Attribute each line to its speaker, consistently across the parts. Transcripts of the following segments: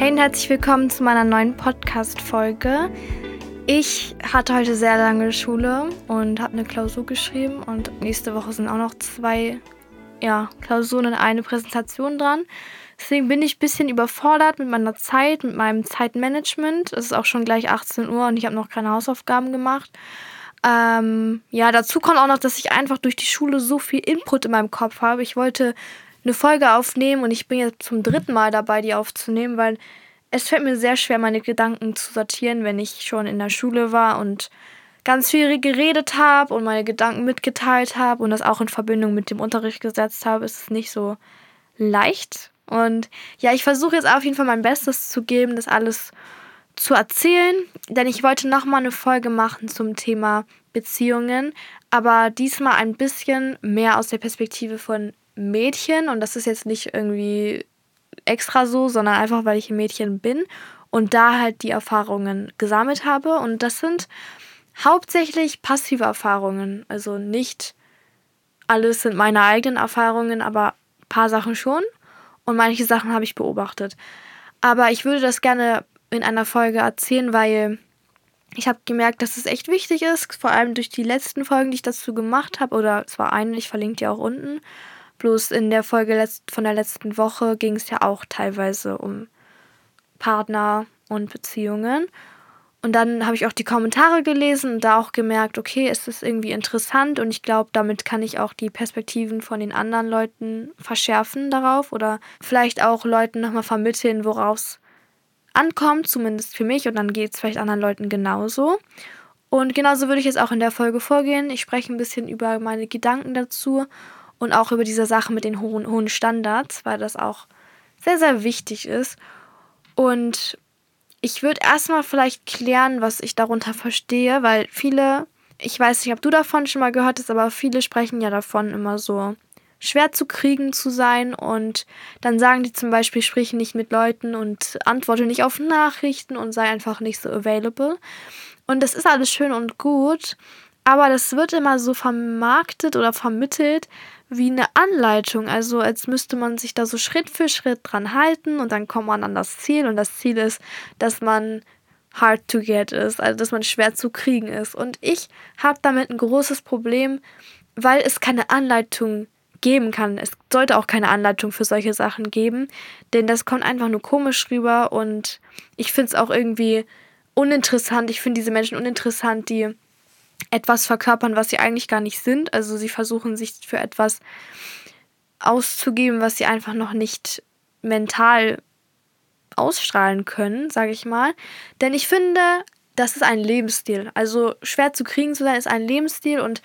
Speaker 1: Hey und herzlich willkommen zu meiner neuen Podcast-Folge. Ich hatte heute sehr lange Schule und habe eine Klausur geschrieben und nächste Woche sind auch noch zwei ja, Klausuren und eine Präsentation dran. Deswegen bin ich ein bisschen überfordert mit meiner Zeit, mit meinem Zeitmanagement. Es ist auch schon gleich 18 Uhr und ich habe noch keine Hausaufgaben gemacht. Ähm, ja, dazu kommt auch noch, dass ich einfach durch die Schule so viel Input in meinem Kopf habe. Ich wollte eine Folge aufnehmen und ich bin jetzt zum dritten Mal dabei, die aufzunehmen, weil es fällt mir sehr schwer, meine Gedanken zu sortieren, wenn ich schon in der Schule war und ganz viel geredet habe und meine Gedanken mitgeteilt habe und das auch in Verbindung mit dem Unterricht gesetzt habe, ist es nicht so leicht. Und ja, ich versuche jetzt auf jeden Fall mein Bestes zu geben, das alles zu erzählen, denn ich wollte nochmal eine Folge machen zum Thema Beziehungen, aber diesmal ein bisschen mehr aus der Perspektive von Mädchen und das ist jetzt nicht irgendwie extra so, sondern einfach, weil ich ein Mädchen bin und da halt die Erfahrungen gesammelt habe und das sind hauptsächlich passive Erfahrungen, also nicht alles sind meine eigenen Erfahrungen, aber ein paar Sachen schon und manche Sachen habe ich beobachtet. Aber ich würde das gerne in einer Folge erzählen, weil ich habe gemerkt, dass es echt wichtig ist, vor allem durch die letzten Folgen, die ich dazu gemacht habe, oder es war eine, ich verlinke die auch unten. Bloß in der Folge von der letzten Woche ging es ja auch teilweise um Partner und Beziehungen. Und dann habe ich auch die Kommentare gelesen und da auch gemerkt, okay, es ist irgendwie interessant und ich glaube, damit kann ich auch die Perspektiven von den anderen Leuten verschärfen darauf oder vielleicht auch Leuten nochmal vermitteln, woraus ankommt, zumindest für mich und dann geht es vielleicht anderen Leuten genauso. Und genauso würde ich jetzt auch in der Folge vorgehen. Ich spreche ein bisschen über meine Gedanken dazu und auch über diese Sache mit den hohen, hohen Standards, weil das auch sehr, sehr wichtig ist. Und ich würde erstmal vielleicht klären, was ich darunter verstehe, weil viele, ich weiß nicht, ob du davon schon mal gehört hast, aber viele sprechen ja davon immer so schwer zu kriegen zu sein und dann sagen die zum Beispiel, sprich nicht mit Leuten und antworte nicht auf Nachrichten und sei einfach nicht so available. Und das ist alles schön und gut, aber das wird immer so vermarktet oder vermittelt wie eine Anleitung. Also als müsste man sich da so Schritt für Schritt dran halten und dann kommt man an das Ziel und das Ziel ist, dass man hard to get ist, also dass man schwer zu kriegen ist. Und ich habe damit ein großes Problem, weil es keine Anleitung geben kann. Es sollte auch keine Anleitung für solche Sachen geben, denn das kommt einfach nur komisch rüber und ich finde es auch irgendwie uninteressant. Ich finde diese Menschen uninteressant, die etwas verkörpern, was sie eigentlich gar nicht sind. Also sie versuchen sich für etwas auszugeben, was sie einfach noch nicht mental ausstrahlen können, sage ich mal. Denn ich finde, das ist ein Lebensstil. Also schwer zu kriegen zu sein ist ein Lebensstil und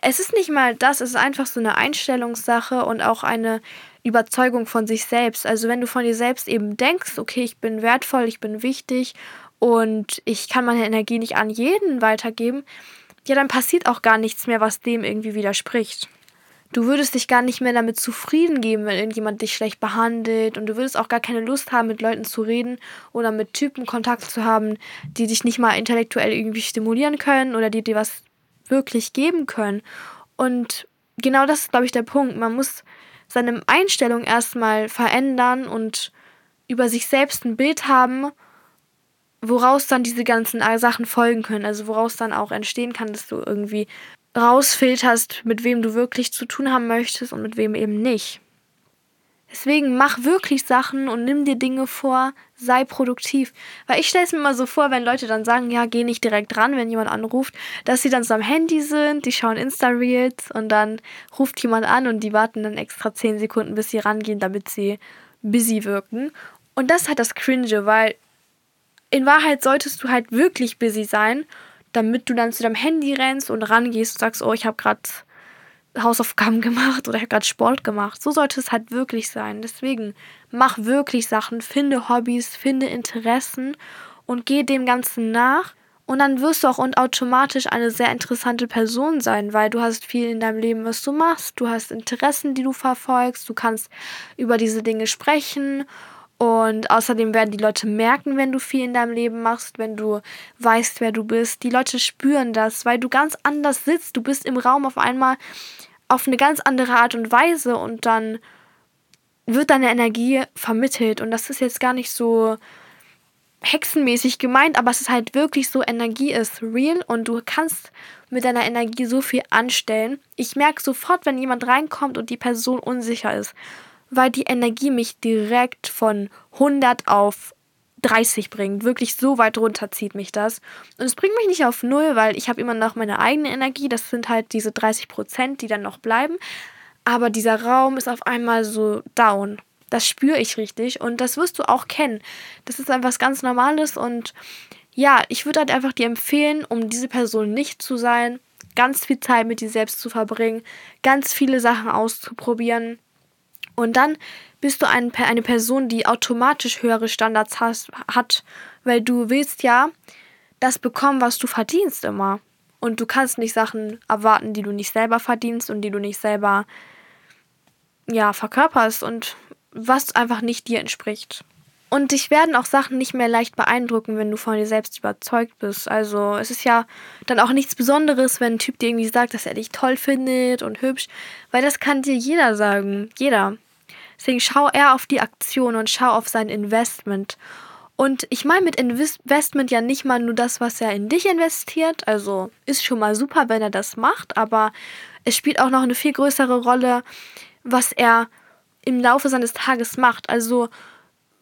Speaker 1: es ist nicht mal das, es ist einfach so eine Einstellungssache und auch eine Überzeugung von sich selbst. Also wenn du von dir selbst eben denkst, okay, ich bin wertvoll, ich bin wichtig und ich kann meine Energie nicht an jeden weitergeben, ja, dann passiert auch gar nichts mehr, was dem irgendwie widerspricht. Du würdest dich gar nicht mehr damit zufrieden geben, wenn irgendjemand dich schlecht behandelt und du würdest auch gar keine Lust haben, mit Leuten zu reden oder mit Typen Kontakt zu haben, die dich nicht mal intellektuell irgendwie stimulieren können oder die dir was wirklich geben können. Und genau das ist, glaube ich, der Punkt. Man muss seine Einstellung erstmal verändern und über sich selbst ein Bild haben, woraus dann diese ganzen Sachen folgen können. Also woraus dann auch entstehen kann, dass du irgendwie rausfilterst, mit wem du wirklich zu tun haben möchtest und mit wem eben nicht. Deswegen mach wirklich Sachen und nimm dir Dinge vor, sei produktiv. Weil ich stelle es mir immer so vor, wenn Leute dann sagen, ja, geh nicht direkt ran, wenn jemand anruft, dass sie dann so am Handy sind, die schauen Insta-Reels und dann ruft jemand an und die warten dann extra 10 Sekunden, bis sie rangehen, damit sie busy wirken. Und das halt das Cringe, weil in Wahrheit solltest du halt wirklich busy sein, damit du dann zu deinem Handy rennst und rangehst und sagst, oh, ich habe gerade Hausaufgaben gemacht oder ich habe gerade Sport gemacht. So sollte es halt wirklich sein. Deswegen mach wirklich Sachen, finde Hobbys, finde Interessen und geh dem Ganzen nach. Und dann wirst du auch und automatisch eine sehr interessante Person sein, weil du hast viel in deinem Leben, was du machst. Du hast Interessen, die du verfolgst. Du kannst über diese Dinge sprechen und außerdem werden die Leute merken, wenn du viel in deinem Leben machst, wenn du weißt, wer du bist. Die Leute spüren das, weil du ganz anders sitzt. Du bist im Raum auf einmal auf eine ganz andere Art und Weise und dann wird deine Energie vermittelt. Und das ist jetzt gar nicht so hexenmäßig gemeint, aber es ist halt wirklich so, Energie ist real und du kannst mit deiner Energie so viel anstellen. Ich merke sofort, wenn jemand reinkommt und die Person unsicher ist, weil die Energie mich direkt von 100 auf 30 bringt. Wirklich so weit runter zieht mich das. Und es bringt mich nicht auf null, weil ich habe immer noch meine eigene Energie. Das sind halt diese 30 Prozent, die dann noch bleiben. Aber dieser Raum ist auf einmal so down. Das spüre ich richtig und das wirst du auch kennen. Das ist einfach was ganz Normales und ja, ich würde halt einfach dir empfehlen, um diese Person nicht zu sein, ganz viel Zeit mit dir selbst zu verbringen, ganz viele Sachen auszuprobieren und dann bist du ein, eine Person, die automatisch höhere Standards has, hat, weil du willst ja das bekommen, was du verdienst immer. Und du kannst nicht Sachen erwarten, die du nicht selber verdienst und die du nicht selber ja, verkörperst und was einfach nicht dir entspricht. Und dich werden auch Sachen nicht mehr leicht beeindrucken, wenn du von dir selbst überzeugt bist. Also es ist ja dann auch nichts Besonderes, wenn ein Typ dir irgendwie sagt, dass er dich toll findet und hübsch, weil das kann dir jeder sagen. Jeder. Deswegen schau eher auf die Aktion und schau auf sein Investment. Und ich meine mit Investment ja nicht mal nur das, was er in dich investiert. Also ist schon mal super, wenn er das macht, aber es spielt auch noch eine viel größere Rolle, was er im Laufe seines Tages macht. Also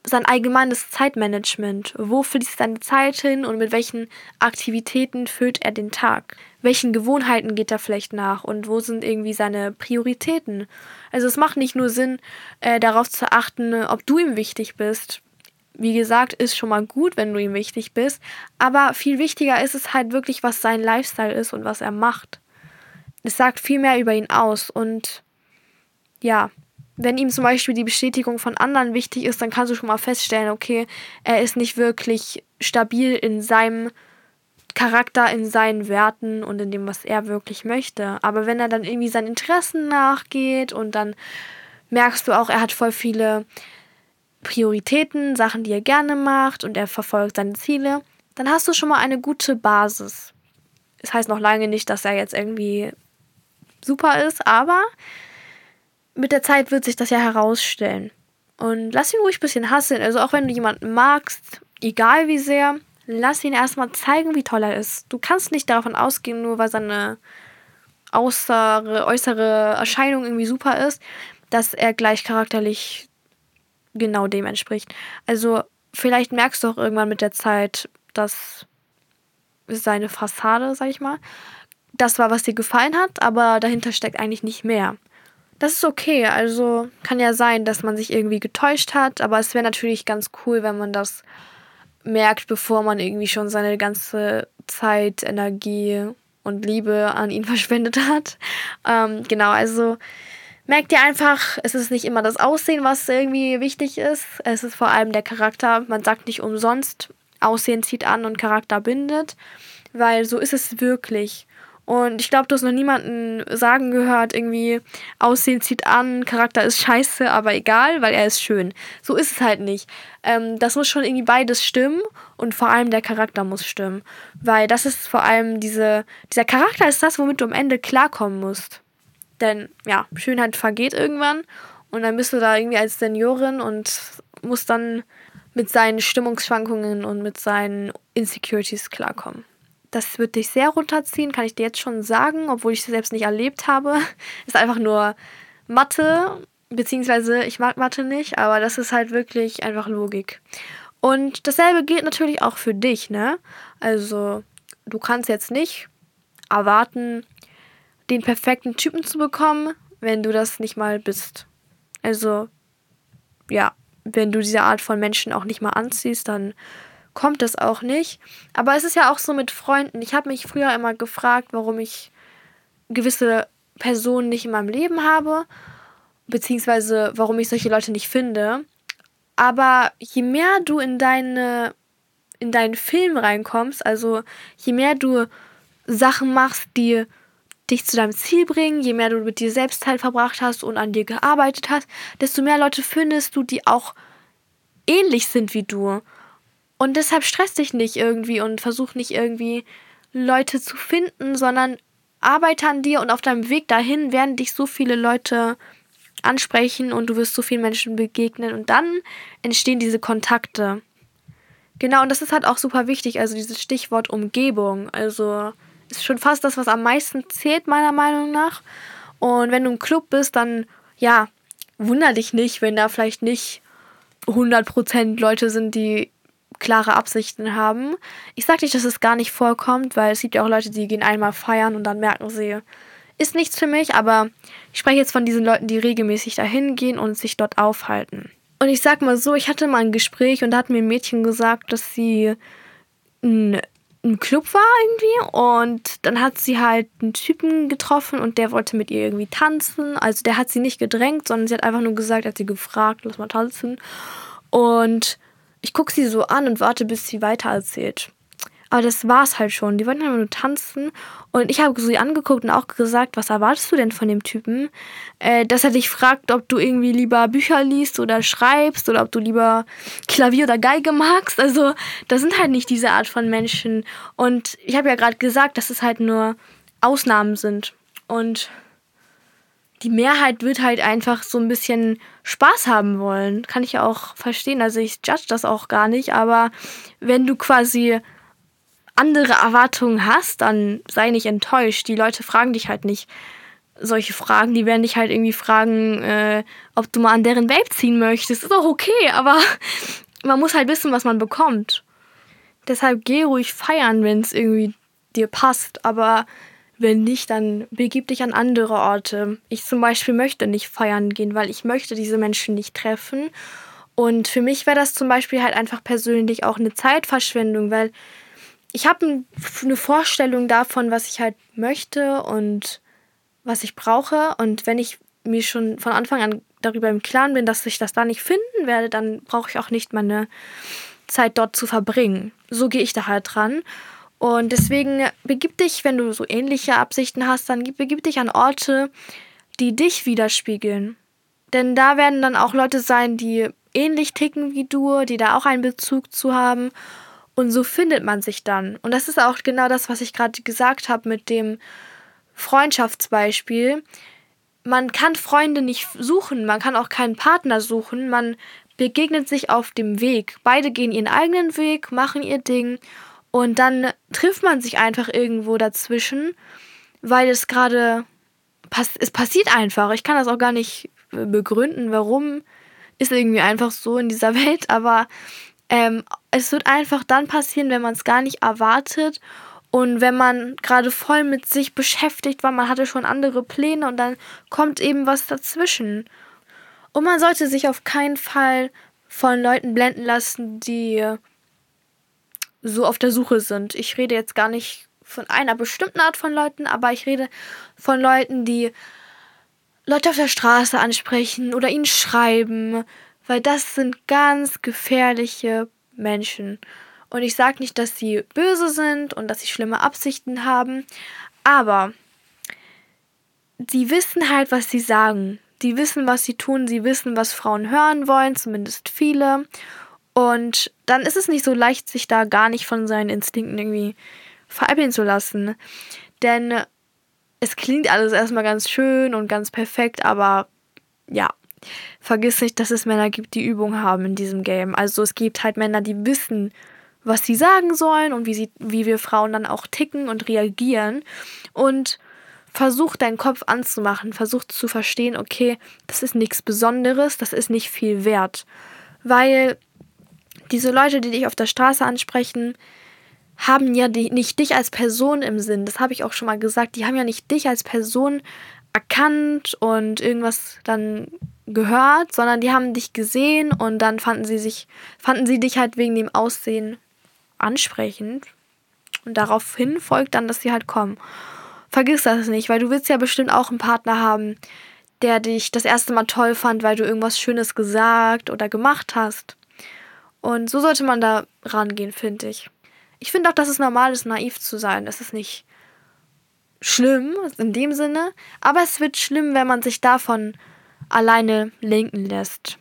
Speaker 1: sein allgemeines Zeitmanagement. Wo fließt seine Zeit hin und mit welchen Aktivitäten füllt er den Tag? Welchen Gewohnheiten geht er vielleicht nach und wo sind irgendwie seine Prioritäten? Also es macht nicht nur Sinn, äh, darauf zu achten, ob du ihm wichtig bist. Wie gesagt, ist schon mal gut, wenn du ihm wichtig bist, aber viel wichtiger ist es halt wirklich, was sein Lifestyle ist und was er macht. Es sagt viel mehr über ihn aus und ja, wenn ihm zum Beispiel die Bestätigung von anderen wichtig ist, dann kannst du schon mal feststellen, okay, er ist nicht wirklich stabil in seinem Charakter, in seinen Werten und in dem, was er wirklich möchte. Aber wenn er dann irgendwie seinen Interessen nachgeht und dann merkst du auch, er hat voll viele Prioritäten, Sachen, die er gerne macht und er verfolgt seine Ziele, dann hast du schon mal eine gute Basis. Das heißt noch lange nicht, dass er jetzt irgendwie super ist, aber mit der Zeit wird sich das ja herausstellen. Und lass ihn ruhig ein bisschen hasseln. Also auch wenn du jemanden magst, egal wie sehr, lass ihn erstmal zeigen, wie toll er ist. Du kannst nicht davon ausgehen, nur weil seine äußere, äußere Erscheinung irgendwie super ist, dass er gleich charakterlich genau dem entspricht. Also vielleicht merkst du auch irgendwann mit der Zeit, dass seine Fassade, sag ich mal, das war, was dir gefallen hat, aber dahinter steckt eigentlich nicht mehr. Das ist okay. Also kann ja sein, dass man sich irgendwie getäuscht hat, aber es wäre natürlich ganz cool, wenn man das merkt, bevor man irgendwie schon seine ganze Zeit, Energie und Liebe an ihn verschwendet hat. Ähm, genau, also merkt ihr einfach, es ist nicht immer das Aussehen, was irgendwie wichtig ist. Es ist vor allem der Charakter. Man sagt nicht umsonst, Aussehen zieht an und Charakter bindet, weil so ist es wirklich. Und ich glaube, du hast noch niemanden sagen gehört, irgendwie, Aussehen zieht an, Charakter ist scheiße, aber egal, weil er ist schön. So ist es halt nicht. Ähm, das muss schon irgendwie beides stimmen und vor allem der Charakter muss stimmen. Weil das ist vor allem diese, dieser Charakter ist das, womit du am Ende klarkommen musst. Denn ja, Schönheit vergeht irgendwann und dann bist du da irgendwie als Seniorin und musst dann mit seinen Stimmungsschwankungen und mit seinen Insecurities klarkommen. Das wird dich sehr runterziehen, kann ich dir jetzt schon sagen, obwohl ich es selbst nicht erlebt habe. Ist einfach nur Mathe, beziehungsweise ich mag Mathe nicht, aber das ist halt wirklich einfach Logik. Und dasselbe gilt natürlich auch für dich, ne? Also, du kannst jetzt nicht erwarten, den perfekten Typen zu bekommen, wenn du das nicht mal bist. Also, ja, wenn du diese Art von Menschen auch nicht mal anziehst, dann kommt es auch nicht. Aber es ist ja auch so mit Freunden. Ich habe mich früher immer gefragt, warum ich gewisse Personen nicht in meinem Leben habe, beziehungsweise warum ich solche Leute nicht finde. Aber je mehr du in deine in deinen Film reinkommst, also je mehr du Sachen machst, die dich zu deinem Ziel bringen, je mehr du mit dir selbst Zeit verbracht hast und an dir gearbeitet hast, desto mehr Leute findest du, die auch ähnlich sind wie du. Und deshalb stress dich nicht irgendwie und versuch nicht irgendwie Leute zu finden, sondern arbeite an dir und auf deinem Weg dahin werden dich so viele Leute ansprechen und du wirst so vielen Menschen begegnen und dann entstehen diese Kontakte. Genau, und das ist halt auch super wichtig, also dieses Stichwort Umgebung. Also ist schon fast das, was am meisten zählt, meiner Meinung nach. Und wenn du im Club bist, dann, ja, wunder dich nicht, wenn da vielleicht nicht 100% Leute sind, die klare Absichten haben. Ich sage nicht, dass es gar nicht vorkommt, weil es gibt ja auch Leute, die gehen einmal feiern und dann merken sie, ist nichts für mich, aber ich spreche jetzt von diesen Leuten, die regelmäßig dahin gehen und sich dort aufhalten. Und ich sag mal so, ich hatte mal ein Gespräch und da hat mir ein Mädchen gesagt, dass sie ein, ein Club war irgendwie und dann hat sie halt einen Typen getroffen und der wollte mit ihr irgendwie tanzen. Also der hat sie nicht gedrängt, sondern sie hat einfach nur gesagt, hat sie gefragt, lass mal tanzen. Und ich gucke sie so an und warte, bis sie weiter erzählt. Aber das war's halt schon. Die wollten einfach nur tanzen. Und ich habe sie angeguckt und auch gesagt, was erwartest du denn von dem Typen? Äh, dass er dich fragt, ob du irgendwie lieber Bücher liest oder schreibst oder ob du lieber Klavier oder Geige magst. Also, das sind halt nicht diese Art von Menschen. Und ich habe ja gerade gesagt, dass es halt nur Ausnahmen sind. Und die Mehrheit wird halt einfach so ein bisschen Spaß haben wollen. Kann ich ja auch verstehen. Also ich judge das auch gar nicht. Aber wenn du quasi andere Erwartungen hast, dann sei nicht enttäuscht. Die Leute fragen dich halt nicht solche Fragen. Die werden dich halt irgendwie fragen, äh, ob du mal an deren Vape ziehen möchtest. Ist auch okay, aber man muss halt wissen, was man bekommt. Deshalb geh ruhig feiern, wenn es irgendwie dir passt. Aber wenn nicht, dann begib dich an andere Orte. Ich zum Beispiel möchte nicht feiern gehen, weil ich möchte diese Menschen nicht treffen. Und für mich wäre das zum Beispiel halt einfach persönlich auch eine Zeitverschwendung, weil ich habe eine Vorstellung davon, was ich halt möchte und was ich brauche. Und wenn ich mir schon von Anfang an darüber im Klaren bin, dass ich das da nicht finden werde, dann brauche ich auch nicht meine Zeit dort zu verbringen. So gehe ich da halt dran. Und deswegen begib dich, wenn du so ähnliche Absichten hast, dann begib dich an Orte, die dich widerspiegeln. Denn da werden dann auch Leute sein, die ähnlich ticken wie du, die da auch einen Bezug zu haben. Und so findet man sich dann. Und das ist auch genau das, was ich gerade gesagt habe mit dem Freundschaftsbeispiel. Man kann Freunde nicht suchen, man kann auch keinen Partner suchen, man begegnet sich auf dem Weg. Beide gehen ihren eigenen Weg, machen ihr Ding und dann trifft man sich einfach irgendwo dazwischen, weil es gerade pass es passiert einfach. Ich kann das auch gar nicht begründen, warum ist irgendwie einfach so in dieser Welt, aber ähm, es wird einfach dann passieren, wenn man es gar nicht erwartet und wenn man gerade voll mit sich beschäftigt war, man hatte schon andere Pläne und dann kommt eben was dazwischen. Und man sollte sich auf keinen Fall von Leuten blenden lassen, die so auf der Suche sind. Ich rede jetzt gar nicht von einer bestimmten Art von Leuten, aber ich rede von Leuten, die Leute auf der Straße ansprechen oder ihnen schreiben, weil das sind ganz gefährliche Menschen. Und ich sage nicht, dass sie böse sind und dass sie schlimme Absichten haben, aber sie wissen halt, was sie sagen. Die wissen, was sie tun, sie wissen, was Frauen hören wollen, zumindest viele. Und dann ist es nicht so leicht, sich da gar nicht von seinen Instinkten irgendwie veräppeln zu lassen. Denn es klingt alles erstmal ganz schön und ganz perfekt, aber ja, vergiss nicht, dass es Männer gibt, die Übung haben in diesem Game. Also es gibt halt Männer, die wissen, was sie sagen sollen und wie, sie, wie wir Frauen dann auch ticken und reagieren. Und versuch deinen Kopf anzumachen, versuch zu verstehen, okay, das ist nichts Besonderes, das ist nicht viel wert. Weil diese Leute, die dich auf der Straße ansprechen, haben ja die, nicht dich als Person im Sinn. Das habe ich auch schon mal gesagt. Die haben ja nicht dich als Person erkannt und irgendwas dann gehört, sondern die haben dich gesehen und dann fanden sie sich, fanden sie dich halt wegen dem Aussehen ansprechend. Und daraufhin folgt dann, dass sie halt kommen. Vergiss das nicht, weil du willst ja bestimmt auch einen Partner haben, der dich das erste Mal toll fand, weil du irgendwas Schönes gesagt oder gemacht hast. Und so sollte man da rangehen, finde ich. Ich finde auch, dass es normal ist, naiv zu sein. Das ist nicht schlimm in dem Sinne, aber es wird schlimm, wenn man sich davon alleine lenken lässt.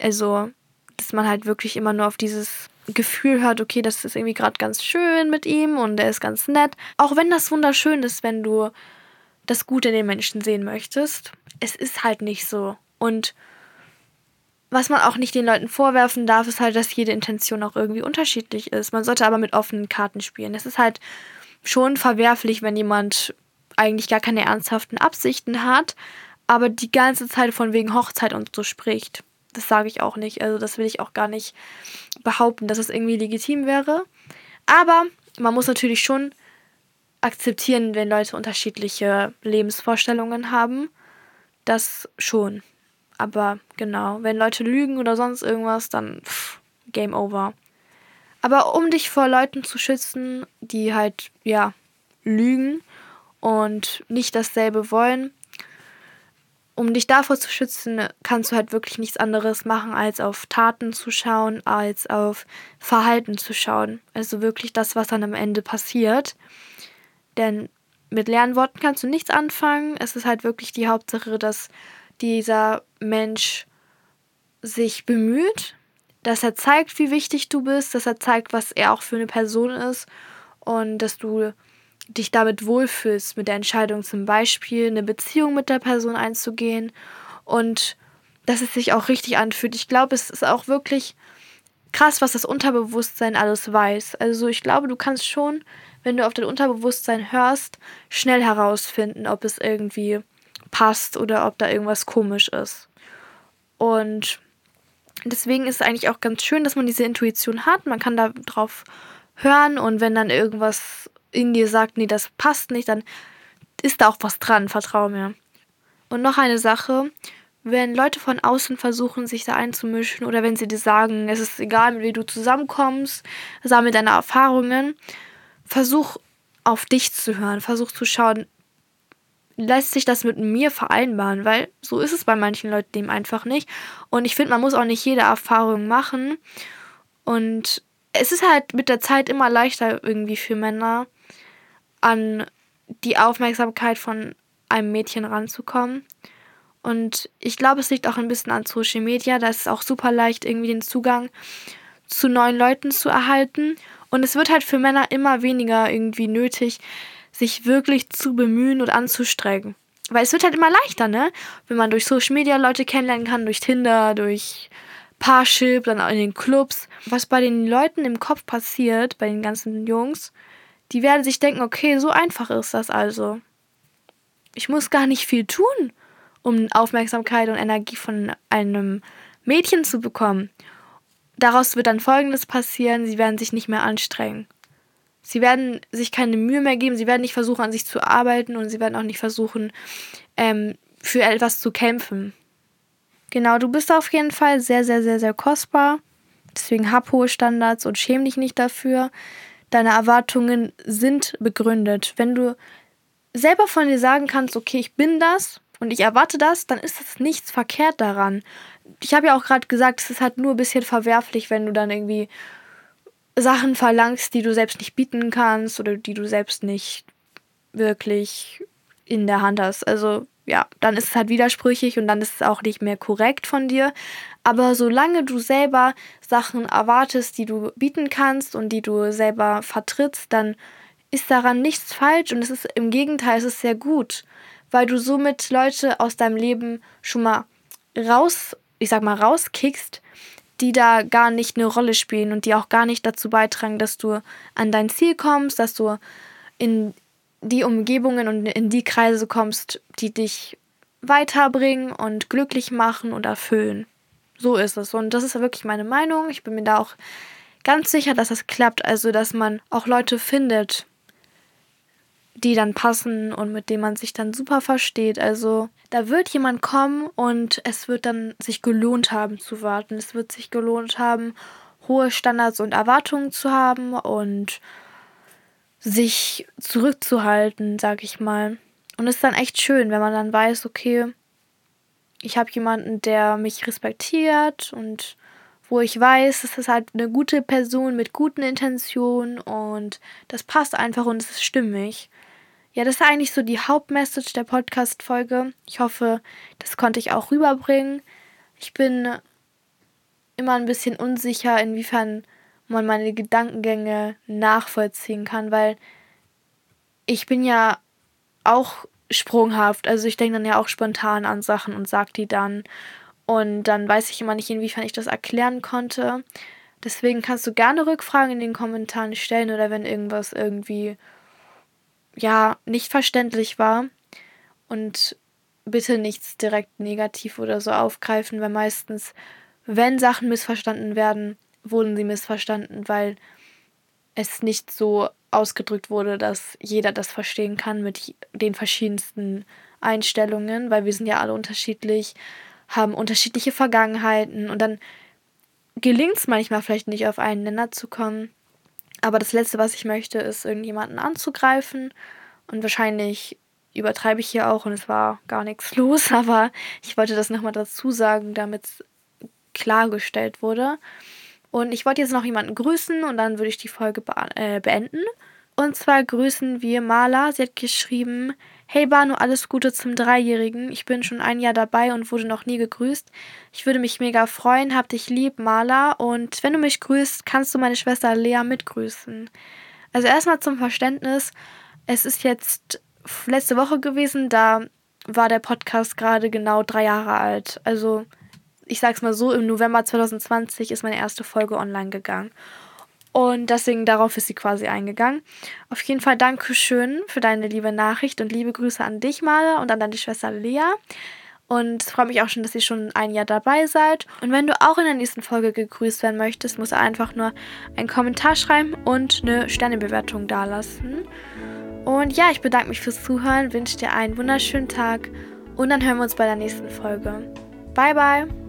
Speaker 1: Also, dass man halt wirklich immer nur auf dieses Gefühl hört, okay, das ist irgendwie gerade ganz schön mit ihm und er ist ganz nett. Auch wenn das wunderschön ist, wenn du das Gute in den Menschen sehen möchtest. Es ist halt nicht so. Und was man auch nicht den Leuten vorwerfen darf, ist halt, dass jede Intention auch irgendwie unterschiedlich ist. Man sollte aber mit offenen Karten spielen. Es ist halt schon verwerflich, wenn jemand eigentlich gar keine ernsthaften Absichten hat, aber die ganze Zeit von wegen Hochzeit und so spricht. Das sage ich auch nicht. Also das will ich auch gar nicht behaupten, dass es irgendwie legitim wäre. Aber man muss natürlich schon akzeptieren, wenn Leute unterschiedliche Lebensvorstellungen haben. Das schon. Aber genau, wenn Leute lügen oder sonst irgendwas, dann pff, Game over. Aber um dich vor Leuten zu schützen, die halt, ja, lügen und nicht dasselbe wollen, um dich davor zu schützen, kannst du halt wirklich nichts anderes machen, als auf Taten zu schauen, als auf Verhalten zu schauen. Also wirklich das, was dann am Ende passiert. Denn mit leeren Worten kannst du nichts anfangen. Es ist halt wirklich die Hauptsache, dass dieser Mensch sich bemüht, dass er zeigt, wie wichtig du bist, dass er zeigt, was er auch für eine Person ist und dass du dich damit wohlfühlst mit der Entscheidung zum Beispiel eine Beziehung mit der Person einzugehen und dass es sich auch richtig anfühlt. Ich glaube, es ist auch wirklich krass, was das Unterbewusstsein alles weiß. Also ich glaube, du kannst schon, wenn du auf dein Unterbewusstsein hörst, schnell herausfinden, ob es irgendwie passt oder ob da irgendwas komisch ist. Und deswegen ist es eigentlich auch ganz schön, dass man diese Intuition hat. Man kann da drauf hören und wenn dann irgendwas in dir sagt, nee, das passt nicht, dann ist da auch was dran, vertrau mir. Und noch eine Sache, wenn Leute von außen versuchen, sich da einzumischen oder wenn sie dir sagen, es ist egal, mit wem du zusammenkommst, sammle deine Erfahrungen, versuch auf dich zu hören, versuch zu schauen, lässt sich das mit mir vereinbaren, weil so ist es bei manchen Leuten eben einfach nicht. Und ich finde, man muss auch nicht jede Erfahrung machen. Und es ist halt mit der Zeit immer leichter irgendwie für Männer an die Aufmerksamkeit von einem Mädchen ranzukommen. Und ich glaube, es liegt auch ein bisschen an Social Media. Da ist es auch super leicht, irgendwie den Zugang zu neuen Leuten zu erhalten. Und es wird halt für Männer immer weniger irgendwie nötig, sich wirklich zu bemühen und anzustrengen. Weil es wird halt immer leichter, ne? Wenn man durch Social Media Leute kennenlernen kann, durch Tinder, durch Parship, dann auch in den Clubs. Was bei den Leuten im Kopf passiert, bei den ganzen Jungs, die werden sich denken, okay, so einfach ist das also. Ich muss gar nicht viel tun, um Aufmerksamkeit und Energie von einem Mädchen zu bekommen. Daraus wird dann Folgendes passieren, sie werden sich nicht mehr anstrengen. Sie werden sich keine Mühe mehr geben, sie werden nicht versuchen, an sich zu arbeiten und sie werden auch nicht versuchen, ähm, für etwas zu kämpfen. Genau, du bist auf jeden Fall sehr, sehr, sehr, sehr kostbar. Deswegen hab hohe Standards und schäm dich nicht dafür. Deine Erwartungen sind begründet. Wenn du selber von dir sagen kannst, okay, ich bin das und ich erwarte das, dann ist es nichts verkehrt daran. Ich habe ja auch gerade gesagt, es ist halt nur ein bisschen verwerflich, wenn du dann irgendwie Sachen verlangst, die du selbst nicht bieten kannst oder die du selbst nicht wirklich in der Hand hast. Also ja, dann ist es halt widersprüchlich und dann ist es auch nicht mehr korrekt von dir. Aber solange du selber Sachen erwartest, die du bieten kannst und die du selber vertrittst, dann ist daran nichts falsch und es ist im Gegenteil, es ist sehr gut, weil du somit Leute aus deinem Leben schon mal raus, ich sag mal, rauskickst, die da gar nicht eine Rolle spielen und die auch gar nicht dazu beitragen, dass du an dein Ziel kommst, dass du in die Umgebungen und in die Kreise kommst, die dich weiterbringen und glücklich machen und erfüllen. So ist es. Und das ist wirklich meine Meinung. Ich bin mir da auch ganz sicher, dass das klappt. Also, dass man auch Leute findet, die dann passen und mit denen man sich dann super versteht. Also da wird jemand kommen und es wird dann sich gelohnt haben zu warten. Es wird sich gelohnt haben, hohe Standards und Erwartungen zu haben und sich zurückzuhalten, sag ich mal. Und es ist dann echt schön, wenn man dann weiß, okay, ich habe jemanden, der mich respektiert und wo ich weiß, es ist halt eine gute Person mit guten Intentionen und das passt einfach und es ist stimmig. Ja, das ist eigentlich so die Hauptmessage der Podcast-Folge. Ich hoffe, das konnte ich auch rüberbringen. Ich bin immer ein bisschen unsicher, inwiefern man meine Gedankengänge nachvollziehen kann, weil ich bin ja auch sprunghaft. Also ich denke dann ja auch spontan an Sachen und sag die dann. Und dann weiß ich immer nicht, inwiefern ich das erklären konnte. Deswegen kannst du gerne Rückfragen in den Kommentaren stellen oder wenn irgendwas irgendwie ja nicht verständlich war. Und bitte nichts direkt negativ oder so aufgreifen, weil meistens, wenn Sachen missverstanden werden, wurden sie missverstanden, weil es nicht so ausgedrückt wurde, dass jeder das verstehen kann mit den verschiedensten Einstellungen, weil wir sind ja alle unterschiedlich, haben unterschiedliche Vergangenheiten und dann gelingt es manchmal vielleicht nicht auf einen Nenner zu kommen. Aber das Letzte, was ich möchte, ist irgendjemanden anzugreifen und wahrscheinlich übertreibe ich hier auch und es war gar nichts los, aber ich wollte das nochmal dazu sagen, damit es klargestellt wurde. Und ich wollte jetzt noch jemanden grüßen und dann würde ich die Folge be äh, beenden. Und zwar grüßen wir Marla. Sie hat geschrieben: Hey Banu, alles Gute zum Dreijährigen. Ich bin schon ein Jahr dabei und wurde noch nie gegrüßt. Ich würde mich mega freuen. Hab dich lieb, Marla. Und wenn du mich grüßt, kannst du meine Schwester Lea mitgrüßen. Also erstmal zum Verständnis. Es ist jetzt letzte Woche gewesen. Da war der Podcast gerade genau drei Jahre alt. Also ich sag's mal so, im November 2020 ist meine erste Folge online gegangen. Und deswegen darauf ist sie quasi eingegangen. Auf jeden Fall Dankeschön für deine liebe Nachricht und liebe Grüße an dich, Mala, und an deine Schwester Lea. Und es freut mich auch schon, dass ihr schon ein Jahr dabei seid. Und wenn du auch in der nächsten Folge gegrüßt werden möchtest, musst du einfach nur einen Kommentar schreiben und eine Sternebewertung dalassen. Und ja, ich bedanke mich fürs Zuhören, wünsche dir einen wunderschönen Tag und dann hören wir uns bei der nächsten Folge. Bye, bye!